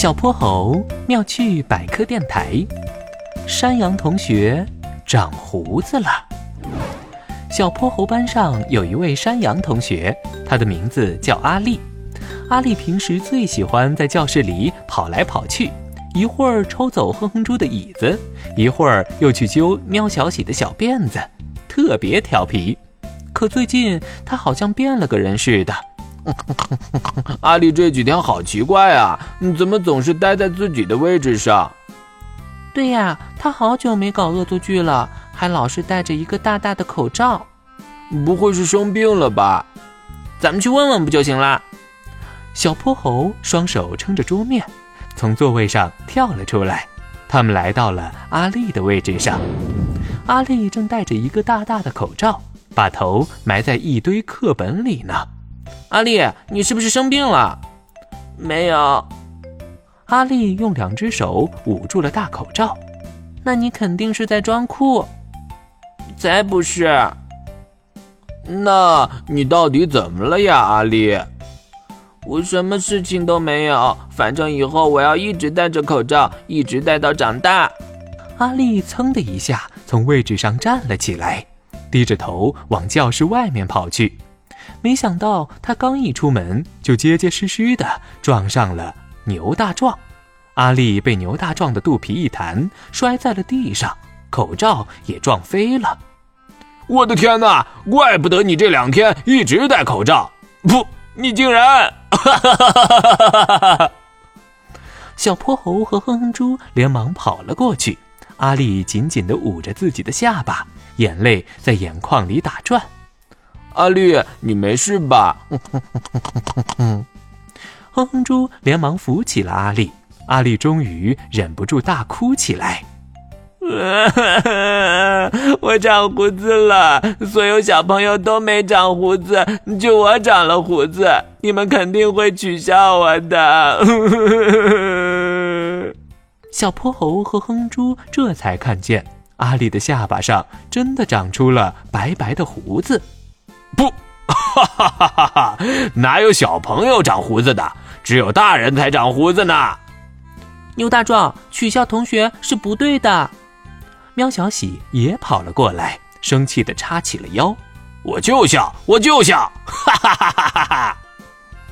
小泼猴妙趣百科电台：山羊同学长胡子了。小泼猴班上有一位山羊同学，他的名字叫阿力。阿力平时最喜欢在教室里跑来跑去，一会儿抽走哼哼猪的椅子，一会儿又去揪喵小喜的小辫子，特别调皮。可最近他好像变了个人似的。阿丽这几天好奇怪啊，怎么总是待在自己的位置上？对呀，他好久没搞恶作剧了，还老是戴着一个大大的口罩。不会是生病了吧？咱们去问问不就行了？小泼猴双手撑着桌面，从座位上跳了出来。他们来到了阿丽的位置上，阿丽正戴着一个大大的口罩，把头埋在一堆课本里呢。阿丽，你是不是生病了？没有。阿丽用两只手捂住了大口罩。那你肯定是在装酷。才不是。那你到底怎么了呀，阿丽？我什么事情都没有，反正以后我要一直戴着口罩，一直戴到长大。阿丽噌的一下从位置上站了起来，低着头往教室外面跑去。没想到他刚一出门，就结结实实的撞上了牛大壮。阿力被牛大壮的肚皮一弹，摔在了地上，口罩也撞飞了。我的天哪！怪不得你这两天一直戴口罩。不，你竟然…… 小泼猴和哼哼猪连忙跑了过去。阿力紧紧的捂着自己的下巴，眼泪在眼眶里打转。阿丽，你没事吧？哼哼猪连忙扶起了阿丽，阿丽终于忍不住大哭起来。我长胡子了，所有小朋友都没长胡子，就我长了胡子，你们肯定会取笑我的。小泼猴和哼猪这才看见阿丽的下巴上真的长出了白白的胡子。不，哈哈哈哈哈！哪有小朋友长胡子的？只有大人才长胡子呢。牛大壮取笑同学是不对的。喵小喜也跑了过来，生气的叉起了腰。我就笑，我就笑！哈哈哈哈哈哈！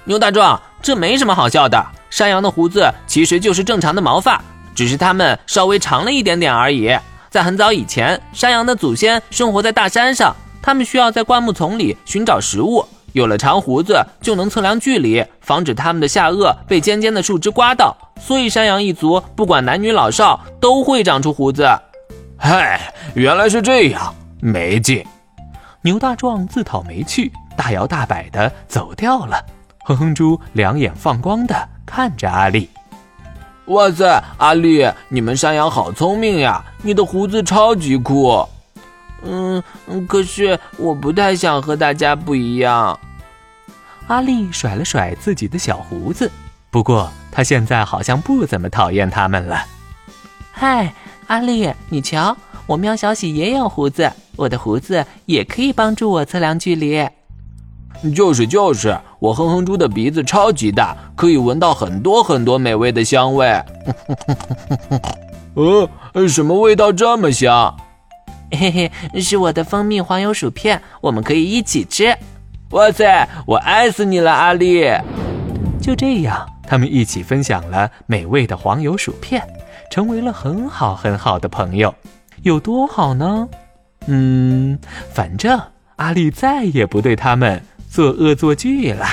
牛大壮，这没什么好笑的。山羊的胡子其实就是正常的毛发，只是它们稍微长了一点点而已。在很早以前，山羊的祖先生活在大山上。他们需要在灌木丛里寻找食物，有了长胡子就能测量距离，防止他们的下颚被尖尖的树枝刮到。所以山羊一族不管男女老少都会长出胡子。嗨，原来是这样，没劲。牛大壮自讨没趣，大摇大摆的走掉了。哼哼猪两眼放光的看着阿丽。哇塞，阿丽，你们山羊好聪明呀，你的胡子超级酷。嗯嗯，可是我不太想和大家不一样。阿丽甩了甩自己的小胡子，不过她现在好像不怎么讨厌他们了。嗨，阿丽，你瞧，我喵小喜也有胡子，我的胡子也可以帮助我测量距离。就是就是，我哼哼猪的鼻子超级大，可以闻到很多很多美味的香味。呃，什么味道这么香？嘿嘿，是我的蜂蜜黄油薯片，我们可以一起吃。哇塞，我爱死你了，阿丽！就这样，他们一起分享了美味的黄油薯片，成为了很好很好的朋友。有多好呢？嗯，反正阿丽再也不对他们做恶作剧了。